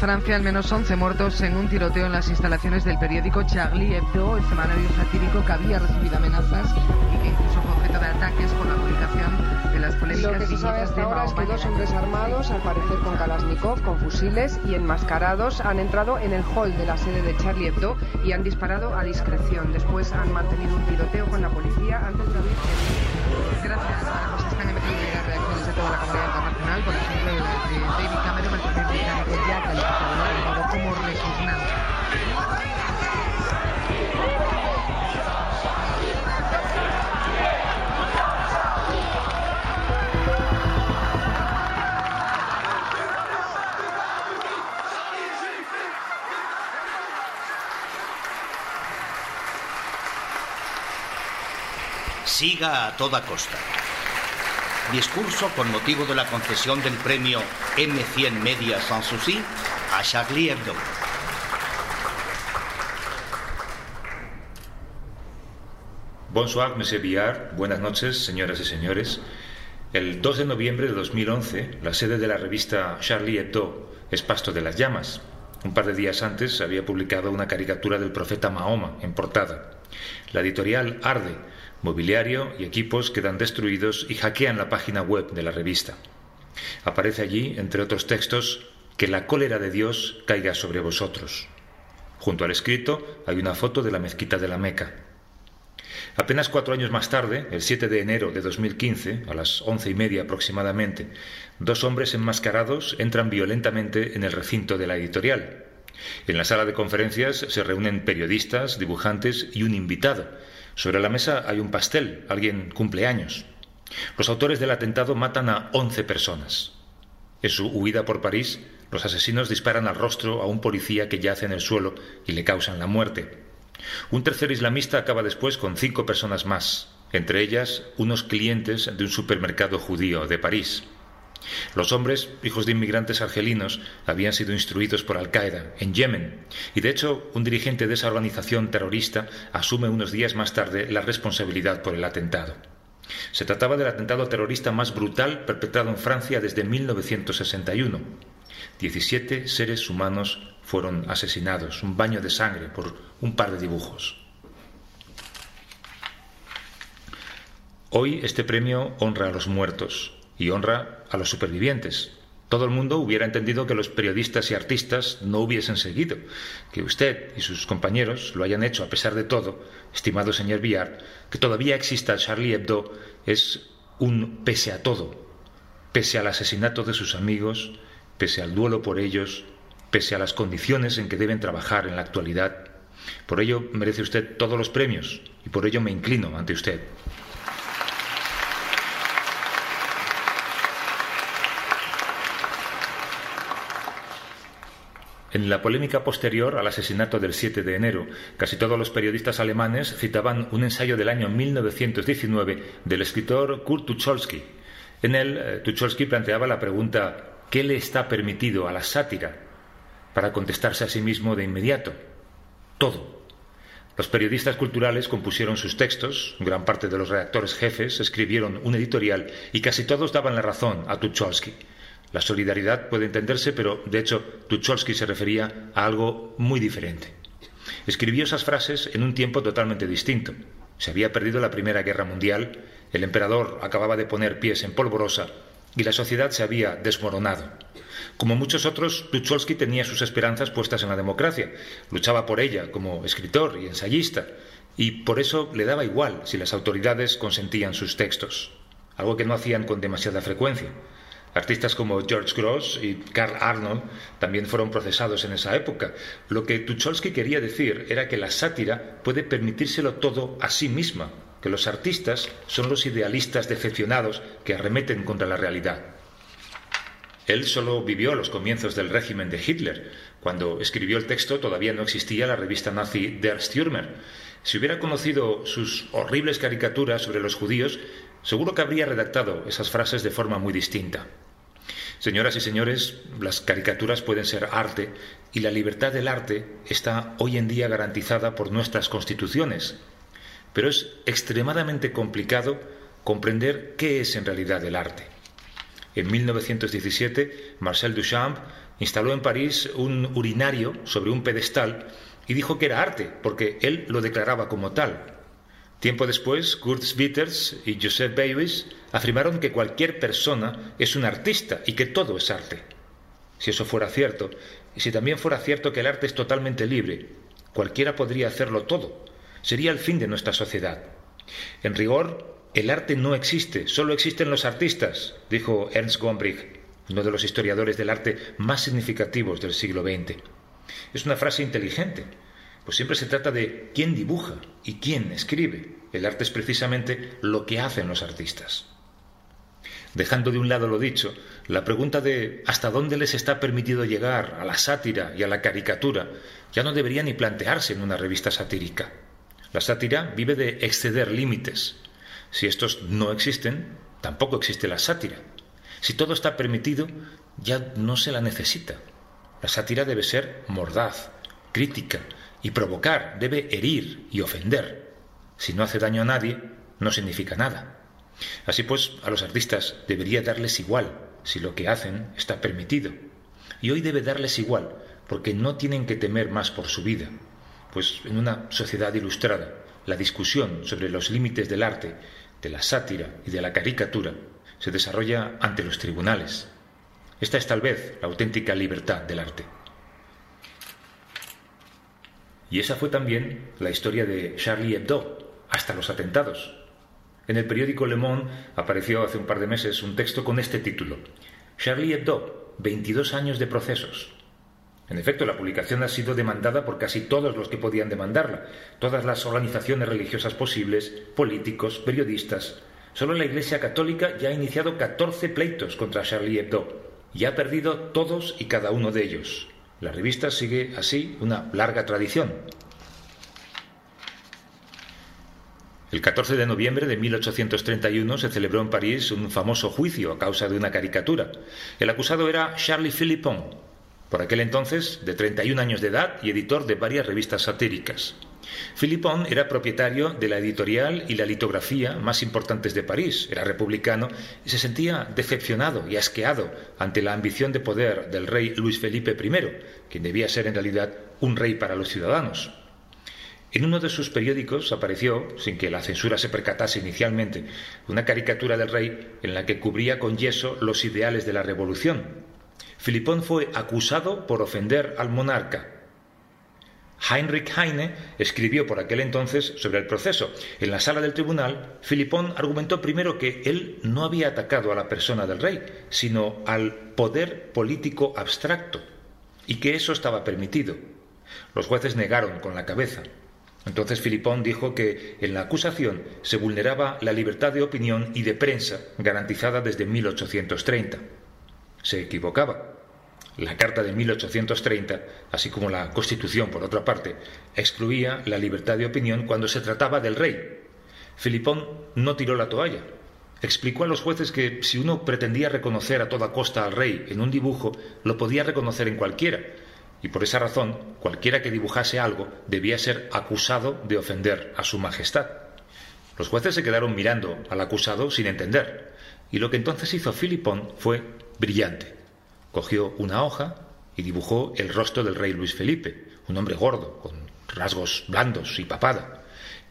Francia, al menos 11 muertos en un tiroteo en las instalaciones del periódico Charlie Hebdo, el semanario satírico que había recibido amenazas y que incluso fue objeto de ataques por la publicación de las polémicas Lo que se sabe hasta ahora es que dos hombres armados, al parecer con Kalashnikov, con fusiles y enmascarados, han entrado en el hall de la sede de Charlie Hebdo y han disparado a discreción. Después han mantenido un tiroteo con la policía antes de abrir. Gracias que están emitiendo las reacciones de toda la comunidad internacional, por ejemplo, de David Cameron, como. Siga a toda costa. Discurso con motivo de la concesión del premio M100 Media Sanssouci a Charlie Hebdo. Bonsoir, Monsieur Billard. Buenas noches, señoras y señores. El 2 de noviembre de 2011, la sede de la revista Charlie Hebdo es pasto de las llamas. Un par de días antes había publicado una caricatura del profeta Mahoma en portada. La editorial arde, mobiliario y equipos quedan destruidos y hackean la página web de la revista. Aparece allí, entre otros textos, que la cólera de Dios caiga sobre vosotros. Junto al escrito hay una foto de la mezquita de la Meca. Apenas cuatro años más tarde, el 7 de enero de 2015, a las once y media aproximadamente, dos hombres enmascarados entran violentamente en el recinto de la editorial. En la sala de conferencias se reúnen periodistas, dibujantes y un invitado. Sobre la mesa hay un pastel, alguien cumple años. Los autores del atentado matan a once personas. En su huida por París, los asesinos disparan al rostro a un policía que yace en el suelo y le causan la muerte. Un tercer islamista acaba después con cinco personas más, entre ellas unos clientes de un supermercado judío de París. Los hombres, hijos de inmigrantes argelinos, habían sido instruidos por Al-Qaeda en Yemen, y de hecho un dirigente de esa organización terrorista asume unos días más tarde la responsabilidad por el atentado. Se trataba del atentado terrorista más brutal perpetrado en Francia desde 1961. Diecisiete seres humanos fueron asesinados, un baño de sangre por un par de dibujos. Hoy este premio honra a los muertos y honra a los supervivientes. Todo el mundo hubiera entendido que los periodistas y artistas no hubiesen seguido. Que usted y sus compañeros lo hayan hecho a pesar de todo, estimado señor Villar, que todavía exista Charlie Hebdo es un pese a todo, pese al asesinato de sus amigos, pese al duelo por ellos, pese a las condiciones en que deben trabajar en la actualidad. Por ello merece usted todos los premios y por ello me inclino ante usted. En la polémica posterior al asesinato del 7 de enero, casi todos los periodistas alemanes citaban un ensayo del año 1919 del escritor Kurt Tucholsky. En él, eh, Tucholsky planteaba la pregunta ¿qué le está permitido a la sátira? para contestarse a sí mismo de inmediato. Todo. Los periodistas culturales compusieron sus textos, gran parte de los redactores jefes escribieron un editorial y casi todos daban la razón a Tucholsky. La solidaridad puede entenderse, pero de hecho Tucholsky se refería a algo muy diferente. Escribió esas frases en un tiempo totalmente distinto. Se había perdido la Primera Guerra Mundial, el emperador acababa de poner pies en polvorosa y la sociedad se había desmoronado. Como muchos otros, Tucholsky tenía sus esperanzas puestas en la democracia, luchaba por ella como escritor y ensayista, y por eso le daba igual si las autoridades consentían sus textos, algo que no hacían con demasiada frecuencia. Artistas como George Gross y Karl Arnold también fueron procesados en esa época. Lo que Tucholsky quería decir era que la sátira puede permitírselo todo a sí misma, que los artistas son los idealistas decepcionados que arremeten contra la realidad. Él solo vivió los comienzos del régimen de Hitler. Cuando escribió el texto todavía no existía la revista nazi Der Stürmer. Si hubiera conocido sus horribles caricaturas sobre los judíos, seguro que habría redactado esas frases de forma muy distinta. Señoras y señores, las caricaturas pueden ser arte y la libertad del arte está hoy en día garantizada por nuestras constituciones. Pero es extremadamente complicado comprender qué es en realidad el arte. En 1917, Marcel Duchamp instaló en París un urinario sobre un pedestal y dijo que era arte, porque él lo declaraba como tal. Tiempo después, Kurt Schwitters y Joseph Beuys afirmaron que cualquier persona es un artista y que todo es arte. Si eso fuera cierto, y si también fuera cierto que el arte es totalmente libre, cualquiera podría hacerlo todo, sería el fin de nuestra sociedad. En rigor, el arte no existe, solo existen los artistas, dijo Ernst Gombrich, uno de los historiadores del arte más significativos del siglo XX. Es una frase inteligente, pues siempre se trata de quién dibuja y quién escribe. El arte es precisamente lo que hacen los artistas. Dejando de un lado lo dicho, la pregunta de hasta dónde les está permitido llegar a la sátira y a la caricatura ya no debería ni plantearse en una revista satírica. La sátira vive de exceder límites, si estos no existen, tampoco existe la sátira. Si todo está permitido, ya no se la necesita. La sátira debe ser mordaz, crítica y provocar, debe herir y ofender. Si no hace daño a nadie, no significa nada. Así pues, a los artistas debería darles igual si lo que hacen está permitido. Y hoy debe darles igual, porque no tienen que temer más por su vida. Pues en una sociedad ilustrada, la discusión sobre los límites del arte de la sátira y de la caricatura se desarrolla ante los tribunales. Esta es tal vez la auténtica libertad del arte. Y esa fue también la historia de Charlie Hebdo, hasta los atentados. En el periódico Le Monde apareció hace un par de meses un texto con este título. Charlie Hebdo, 22 años de procesos. En efecto, la publicación ha sido demandada por casi todos los que podían demandarla, todas las organizaciones religiosas posibles, políticos, periodistas. Solo la Iglesia Católica ya ha iniciado 14 pleitos contra Charlie Hebdo y ha perdido todos y cada uno de ellos. La revista sigue así una larga tradición. El 14 de noviembre de 1831 se celebró en París un famoso juicio a causa de una caricatura. El acusado era Charlie Philippon, por aquel entonces de 31 años de edad y editor de varias revistas satíricas. Philippon era propietario de la editorial y la litografía más importantes de París, era republicano y se sentía decepcionado y asqueado ante la ambición de poder del rey Luis Felipe I, quien debía ser en realidad un rey para los ciudadanos. En uno de sus periódicos apareció, sin que la censura se percatase inicialmente, una caricatura del rey en la que cubría con yeso los ideales de la revolución, Filipón fue acusado por ofender al monarca. Heinrich Heine escribió por aquel entonces sobre el proceso. En la sala del tribunal, Filipón argumentó primero que él no había atacado a la persona del rey, sino al poder político abstracto, y que eso estaba permitido. Los jueces negaron con la cabeza. Entonces Filipón dijo que en la acusación se vulneraba la libertad de opinión y de prensa garantizada desde 1830. Se equivocaba. La Carta de 1830, así como la Constitución, por otra parte, excluía la libertad de opinión cuando se trataba del rey. Filipón no tiró la toalla. Explicó a los jueces que si uno pretendía reconocer a toda costa al rey en un dibujo, lo podía reconocer en cualquiera, y por esa razón cualquiera que dibujase algo debía ser acusado de ofender a su majestad. Los jueces se quedaron mirando al acusado sin entender, y lo que entonces hizo Filipón fue brillante. Cogió una hoja y dibujó el rostro del rey Luis Felipe, un hombre gordo, con rasgos blandos y papada,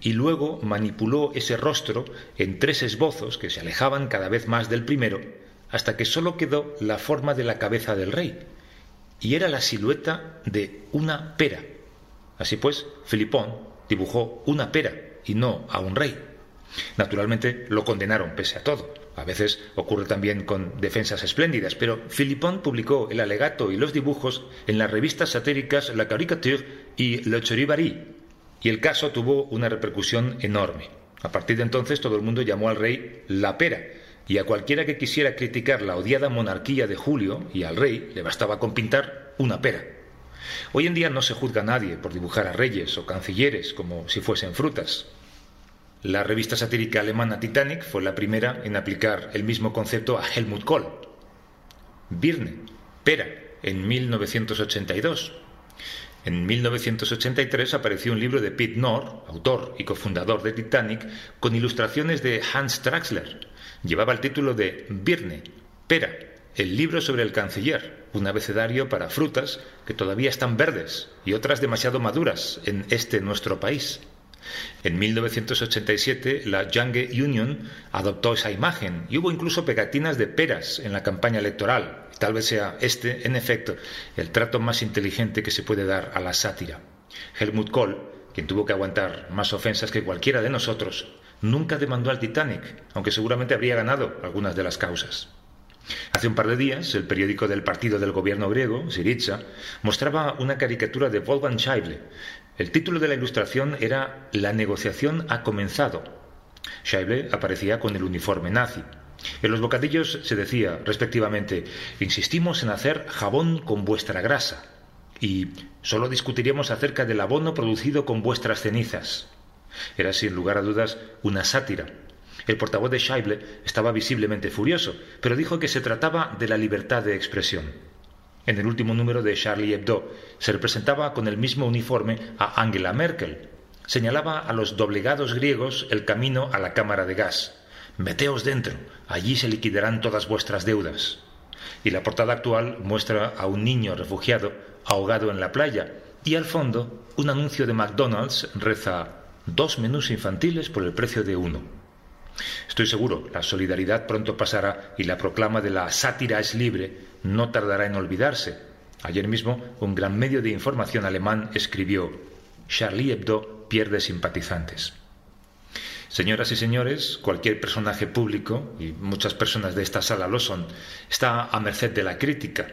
y luego manipuló ese rostro en tres esbozos que se alejaban cada vez más del primero, hasta que sólo quedó la forma de la cabeza del rey, y era la silueta de una pera. Así pues, Filipón dibujó una pera y no a un rey. Naturalmente lo condenaron pese a todo. A veces ocurre también con defensas espléndidas, pero Filipón publicó el alegato y los dibujos en las revistas satíricas La Caricature y Le Chorivari, y el caso tuvo una repercusión enorme. A partir de entonces todo el mundo llamó al rey la pera, y a cualquiera que quisiera criticar la odiada monarquía de Julio y al rey le bastaba con pintar una pera. Hoy en día no se juzga a nadie por dibujar a reyes o cancilleres como si fuesen frutas. La revista satírica alemana Titanic fue la primera en aplicar el mismo concepto a Helmut Kohl. Birne, pera, en 1982. En 1983 apareció un libro de Pete Knorr, autor y cofundador de Titanic, con ilustraciones de Hans Traxler, Llevaba el título de Birne, Pera, el libro sobre el canciller, un abecedario para frutas que todavía están verdes y otras demasiado maduras en este nuestro país. En 1987 la Young Union adoptó esa imagen y hubo incluso pegatinas de peras en la campaña electoral. Tal vez sea este, en efecto, el trato más inteligente que se puede dar a la sátira. Helmut Kohl, quien tuvo que aguantar más ofensas que cualquiera de nosotros, nunca demandó al Titanic, aunque seguramente habría ganado algunas de las causas. Hace un par de días, el periódico del partido del gobierno griego, Syriza, mostraba una caricatura de Wolfgang Schäuble. El título de la ilustración era La negociación ha comenzado. Schäuble aparecía con el uniforme nazi. En los bocadillos se decía, respectivamente, insistimos en hacer jabón con vuestra grasa y solo discutiríamos acerca del abono producido con vuestras cenizas. Era sin lugar a dudas una sátira. El portavoz de Scheible estaba visiblemente furioso, pero dijo que se trataba de la libertad de expresión. En el último número de Charlie Hebdo se representaba con el mismo uniforme a Angela Merkel. Señalaba a los doblegados griegos el camino a la cámara de gas. Meteos dentro, allí se liquidarán todas vuestras deudas. Y la portada actual muestra a un niño refugiado ahogado en la playa y al fondo un anuncio de McDonald's reza dos menús infantiles por el precio de uno. Estoy seguro, la solidaridad pronto pasará y la proclama de la sátira es libre no tardará en olvidarse. Ayer mismo un gran medio de información alemán escribió Charlie Hebdo pierde simpatizantes. Señoras y señores, cualquier personaje público, y muchas personas de esta sala lo son, está a merced de la crítica.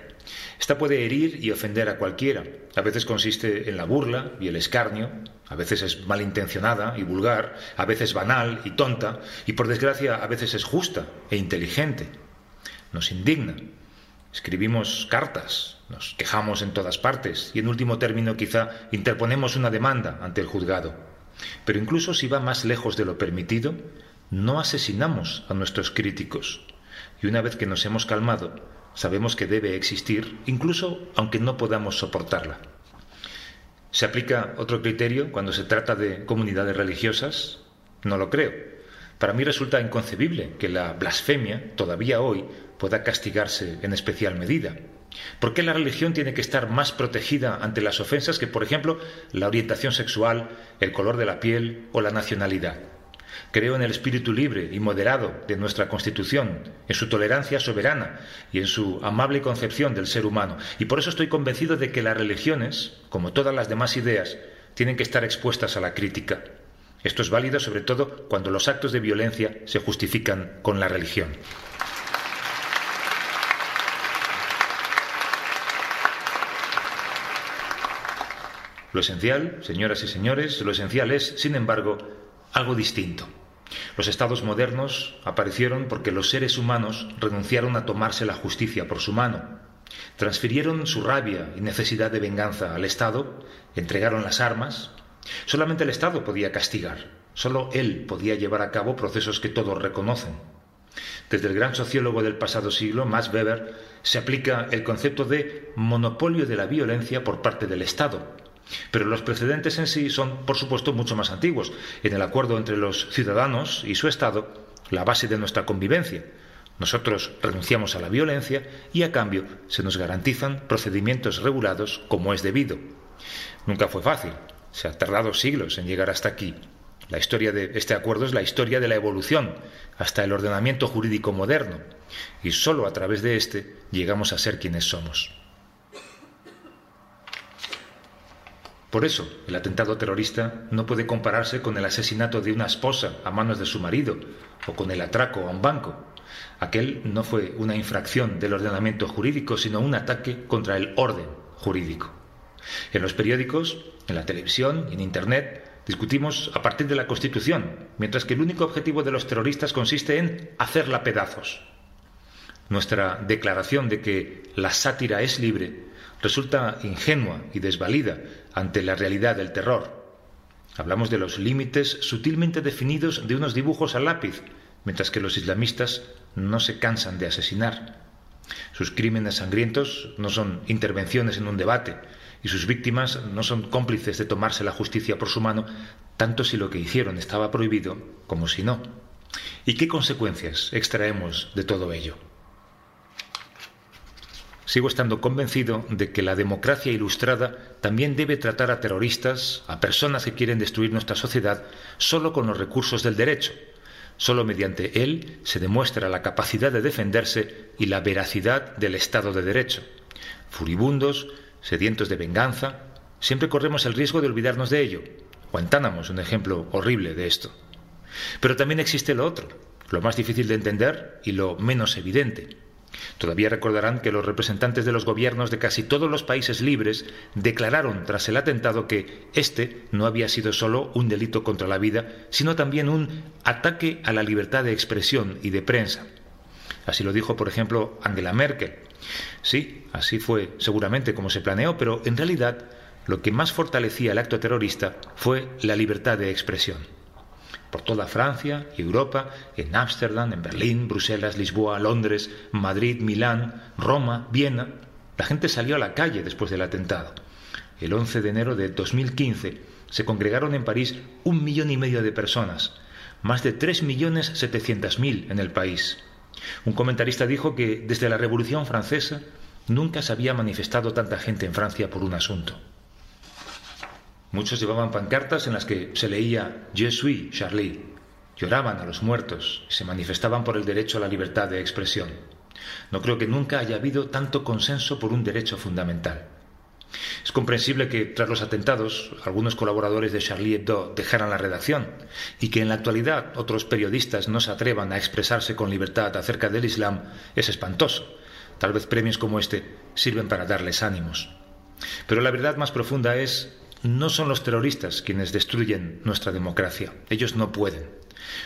Esta puede herir y ofender a cualquiera. A veces consiste en la burla y el escarnio, a veces es malintencionada y vulgar, a veces banal y tonta, y por desgracia a veces es justa e inteligente. Nos indigna. Escribimos cartas, nos quejamos en todas partes y en último término quizá interponemos una demanda ante el juzgado. Pero incluso si va más lejos de lo permitido, no asesinamos a nuestros críticos. Y una vez que nos hemos calmado, sabemos que debe existir, incluso aunque no podamos soportarla. ¿Se aplica otro criterio cuando se trata de comunidades religiosas? No lo creo. Para mí resulta inconcebible que la blasfemia, todavía hoy, pueda castigarse en especial medida. ¿Por qué la religión tiene que estar más protegida ante las ofensas que, por ejemplo, la orientación sexual, el color de la piel o la nacionalidad? Creo en el espíritu libre y moderado de nuestra Constitución, en su tolerancia soberana y en su amable concepción del ser humano. Y por eso estoy convencido de que las religiones, como todas las demás ideas, tienen que estar expuestas a la crítica. Esto es válido sobre todo cuando los actos de violencia se justifican con la religión. Lo esencial, señoras y señores, lo esencial es, sin embargo, algo distinto. Los estados modernos aparecieron porque los seres humanos renunciaron a tomarse la justicia por su mano. Transfirieron su rabia y necesidad de venganza al Estado, entregaron las armas. Solamente el Estado podía castigar, solo él podía llevar a cabo procesos que todos reconocen. Desde el gran sociólogo del pasado siglo, Max Weber, se aplica el concepto de monopolio de la violencia por parte del Estado. Pero los precedentes en sí son, por supuesto, mucho más antiguos. En el acuerdo entre los ciudadanos y su Estado, la base de nuestra convivencia. Nosotros renunciamos a la violencia y a cambio se nos garantizan procedimientos regulados como es debido. Nunca fue fácil. Se ha tardado siglos en llegar hasta aquí. La historia de este acuerdo es la historia de la evolución hasta el ordenamiento jurídico moderno, y sólo a través de éste llegamos a ser quienes somos. Por eso, el atentado terrorista no puede compararse con el asesinato de una esposa a manos de su marido o con el atraco a un banco. Aquel no fue una infracción del ordenamiento jurídico, sino un ataque contra el orden jurídico. En los periódicos, en la televisión y en Internet discutimos a partir de la Constitución, mientras que el único objetivo de los terroristas consiste en hacerla pedazos. Nuestra declaración de que la sátira es libre resulta ingenua y desvalida ante la realidad del terror. Hablamos de los límites sutilmente definidos de unos dibujos al lápiz, mientras que los islamistas no se cansan de asesinar. Sus crímenes sangrientos no son intervenciones en un debate, y sus víctimas no son cómplices de tomarse la justicia por su mano, tanto si lo que hicieron estaba prohibido como si no. ¿Y qué consecuencias extraemos de todo ello? Sigo estando convencido de que la democracia ilustrada también debe tratar a terroristas, a personas que quieren destruir nuestra sociedad, solo con los recursos del derecho. Solo mediante él se demuestra la capacidad de defenderse y la veracidad del Estado de Derecho. Furibundos, sedientos de venganza, siempre corremos el riesgo de olvidarnos de ello. Guantánamo es un ejemplo horrible de esto. Pero también existe lo otro, lo más difícil de entender y lo menos evidente. Todavía recordarán que los representantes de los gobiernos de casi todos los países libres declararon tras el atentado que este no había sido solo un delito contra la vida, sino también un ataque a la libertad de expresión y de prensa. Así lo dijo, por ejemplo, Angela Merkel. Sí, así fue seguramente como se planeó, pero en realidad lo que más fortalecía el acto terrorista fue la libertad de expresión por toda Francia y Europa, en Ámsterdam, en Berlín, Bruselas, Lisboa, Londres, Madrid, Milán, Roma, Viena. La gente salió a la calle después del atentado. El 11 de enero de 2015 se congregaron en París un millón y medio de personas, más de tres millones setecientas mil en el país. Un comentarista dijo que desde la Revolución Francesa nunca se había manifestado tanta gente en Francia por un asunto. Muchos llevaban pancartas en las que se leía Je suis Charlie. Lloraban a los muertos y se manifestaban por el derecho a la libertad de expresión. No creo que nunca haya habido tanto consenso por un derecho fundamental. Es comprensible que, tras los atentados, algunos colaboradores de Charlie Hebdo dejaran la redacción y que en la actualidad otros periodistas no se atrevan a expresarse con libertad acerca del Islam es espantoso. Tal vez premios como este sirven para darles ánimos. Pero la verdad más profunda es no son los terroristas quienes destruyen nuestra democracia. Ellos no pueden.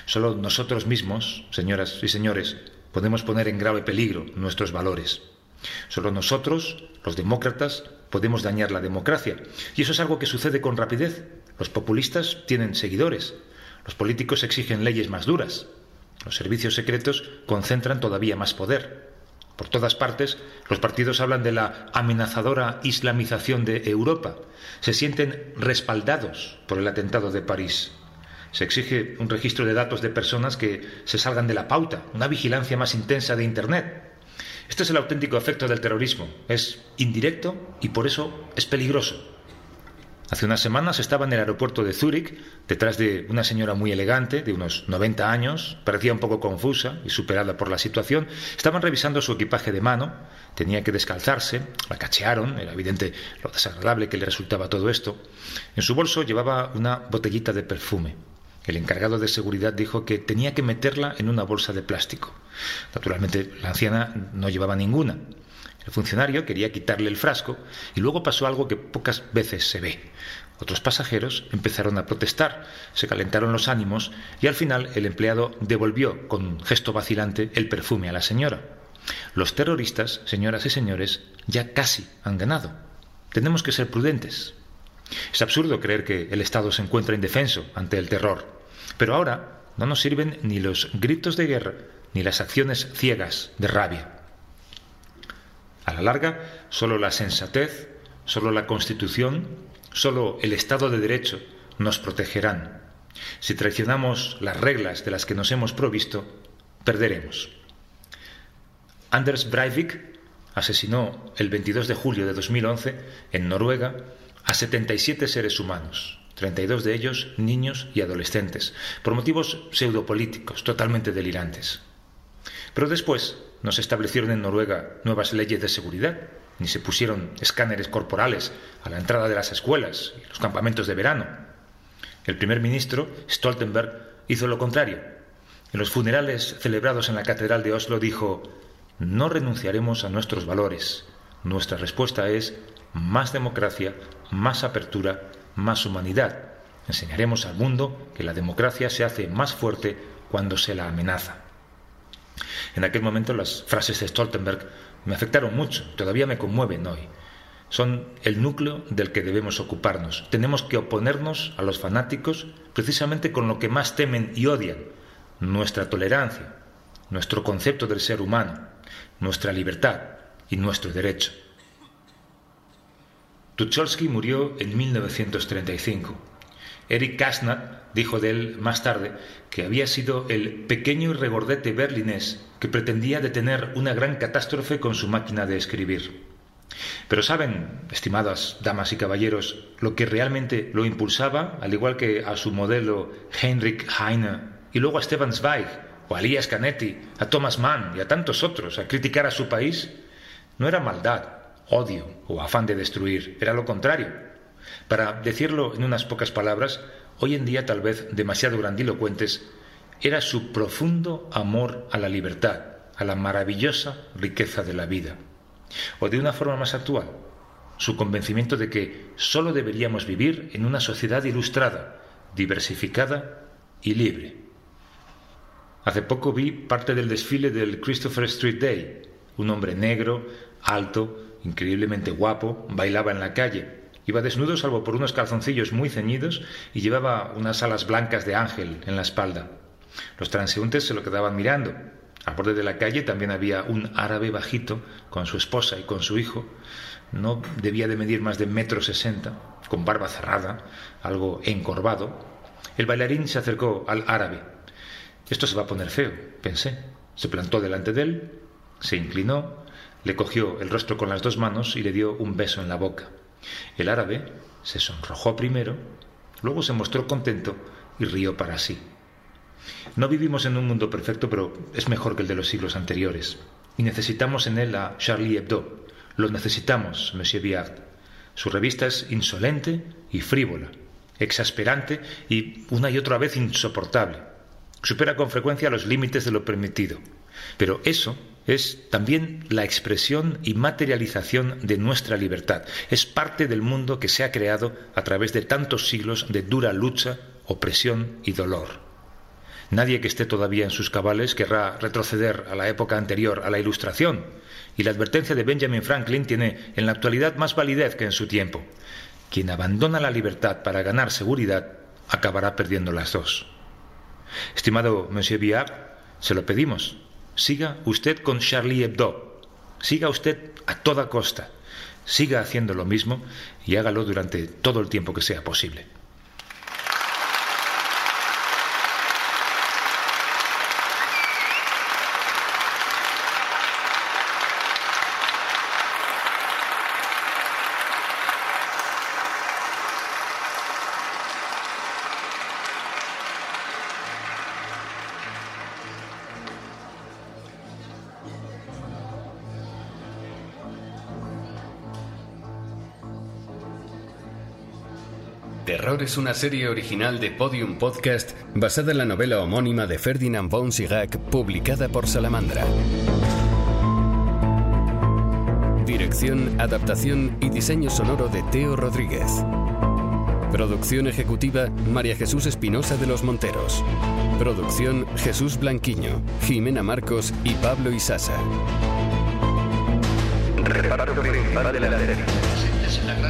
Solo nosotros mismos, señoras y señores, podemos poner en grave peligro nuestros valores. Solo nosotros, los demócratas, podemos dañar la democracia. Y eso es algo que sucede con rapidez. Los populistas tienen seguidores. Los políticos exigen leyes más duras. Los servicios secretos concentran todavía más poder. Por todas partes, los partidos hablan de la amenazadora islamización de Europa. Se sienten respaldados por el atentado de París. Se exige un registro de datos de personas que se salgan de la pauta, una vigilancia más intensa de Internet. Este es el auténtico efecto del terrorismo. Es indirecto y por eso es peligroso. Hace unas semanas estaba en el aeropuerto de Zúrich, detrás de una señora muy elegante, de unos 90 años, parecía un poco confusa y superada por la situación. Estaban revisando su equipaje de mano, tenía que descalzarse, la cachearon, era evidente lo desagradable que le resultaba todo esto. En su bolso llevaba una botellita de perfume. El encargado de seguridad dijo que tenía que meterla en una bolsa de plástico. Naturalmente, la anciana no llevaba ninguna. El funcionario quería quitarle el frasco y luego pasó algo que pocas veces se ve. Otros pasajeros empezaron a protestar, se calentaron los ánimos y al final el empleado devolvió con gesto vacilante el perfume a la señora. Los terroristas, señoras y señores, ya casi han ganado. Tenemos que ser prudentes. Es absurdo creer que el Estado se encuentra indefenso ante el terror, pero ahora no nos sirven ni los gritos de guerra ni las acciones ciegas de rabia. A la larga, solo la sensatez, solo la Constitución, solo el Estado de Derecho nos protegerán. Si traicionamos las reglas de las que nos hemos provisto, perderemos. Anders Breivik asesinó el 22 de julio de 2011 en Noruega a 77 seres humanos, 32 de ellos niños y adolescentes, por motivos pseudopolíticos totalmente delirantes. Pero después no se establecieron en Noruega nuevas leyes de seguridad, ni se pusieron escáneres corporales a la entrada de las escuelas y los campamentos de verano. El primer ministro, Stoltenberg, hizo lo contrario. En los funerales celebrados en la Catedral de Oslo dijo, no renunciaremos a nuestros valores. Nuestra respuesta es más democracia, más apertura, más humanidad. Enseñaremos al mundo que la democracia se hace más fuerte cuando se la amenaza. En aquel momento las frases de Stoltenberg me afectaron mucho, todavía me conmueven hoy. Son el núcleo del que debemos ocuparnos. Tenemos que oponernos a los fanáticos precisamente con lo que más temen y odian, nuestra tolerancia, nuestro concepto del ser humano, nuestra libertad y nuestro derecho. Tucholsky murió en 1935. Eric Kasnat dijo de él más tarde que había sido el pequeño regordete berlinés que pretendía detener una gran catástrofe con su máquina de escribir. Pero saben, estimadas damas y caballeros, lo que realmente lo impulsaba, al igual que a su modelo Heinrich Heine y luego a Stefan Zweig o a Elias Canetti, a Thomas Mann y a tantos otros a criticar a su país, no era maldad, odio o afán de destruir, era lo contrario. Para decirlo en unas pocas palabras, hoy en día tal vez demasiado grandilocuentes, era su profundo amor a la libertad, a la maravillosa riqueza de la vida. O de una forma más actual, su convencimiento de que sólo deberíamos vivir en una sociedad ilustrada, diversificada y libre. Hace poco vi parte del desfile del Christopher Street Day. Un hombre negro, alto, increíblemente guapo, bailaba en la calle. Iba desnudo salvo por unos calzoncillos muy ceñidos y llevaba unas alas blancas de ángel en la espalda. Los transeúntes se lo quedaban mirando. Al borde de la calle también había un árabe bajito con su esposa y con su hijo. No debía de medir más de metro sesenta, con barba cerrada, algo encorvado. El bailarín se acercó al árabe esto se va a poner feo, pensé. Se plantó delante de él, se inclinó, le cogió el rostro con las dos manos y le dio un beso en la boca. El árabe se sonrojó primero, luego se mostró contento y rió para sí. No vivimos en un mundo perfecto, pero es mejor que el de los siglos anteriores. Y necesitamos en él a Charlie Hebdo. Lo necesitamos, Monsieur Viard. Su revista es insolente y frívola, exasperante y una y otra vez insoportable supera con frecuencia los límites de lo permitido. Pero eso es también la expresión y materialización de nuestra libertad. Es parte del mundo que se ha creado a través de tantos siglos de dura lucha, opresión y dolor. Nadie que esté todavía en sus cabales querrá retroceder a la época anterior a la Ilustración, y la advertencia de Benjamin Franklin tiene en la actualidad más validez que en su tiempo. Quien abandona la libertad para ganar seguridad acabará perdiendo las dos. Estimado Monsieur Viard, se lo pedimos. Siga usted con Charlie Hebdo. Siga usted a toda costa. Siga haciendo lo mismo y hágalo durante todo el tiempo que sea posible. Terror es una serie original de Podium Podcast basada en la novela homónima de Ferdinand von publicada por Salamandra. Dirección, adaptación y diseño sonoro de Teo Rodríguez. Producción ejecutiva María Jesús Espinosa de los Monteros. Producción Jesús Blanquiño, Jimena Marcos y Pablo Isasa. Reparto principal de la serie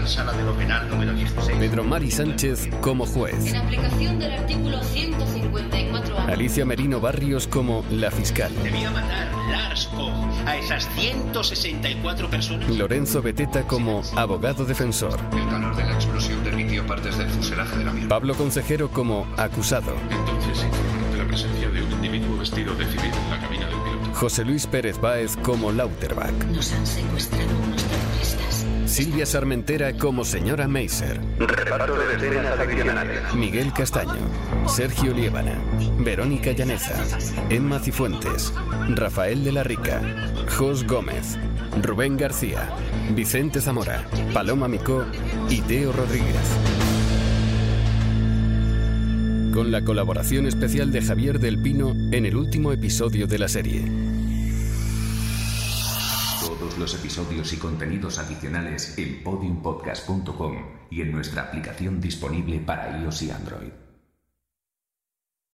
la sala del penal número 16. Pedro Mari Sánchez como juez. En aplicación del artículo 154 Alicia Merino Barrios como la fiscal. Debía matar Lars Koch a esas 164 personas. Lorenzo Beteta como abogado defensor. El calor de la explosión derritió partes del fuselaje del avión. Pablo Consejero como acusado. Entonces informaron de la presencia de un individuo vestido de civil en la cabina del piloto. José Luis Pérez Báez como Lauterbach. Nos han secuestrado. Silvia Sarmentera como señora Meiser. Reparto de escenas adicionales. Miguel Castaño. Sergio Liébana. Verónica Llaneza. Emma Cifuentes. Rafael de la Rica. Jos Gómez. Rubén García. Vicente Zamora. Paloma Micó y Teo Rodríguez. Con la colaboración especial de Javier del Pino en el último episodio de la serie. Los episodios y contenidos adicionales en podiumpodcast.com y en nuestra aplicación disponible para iOS y Android.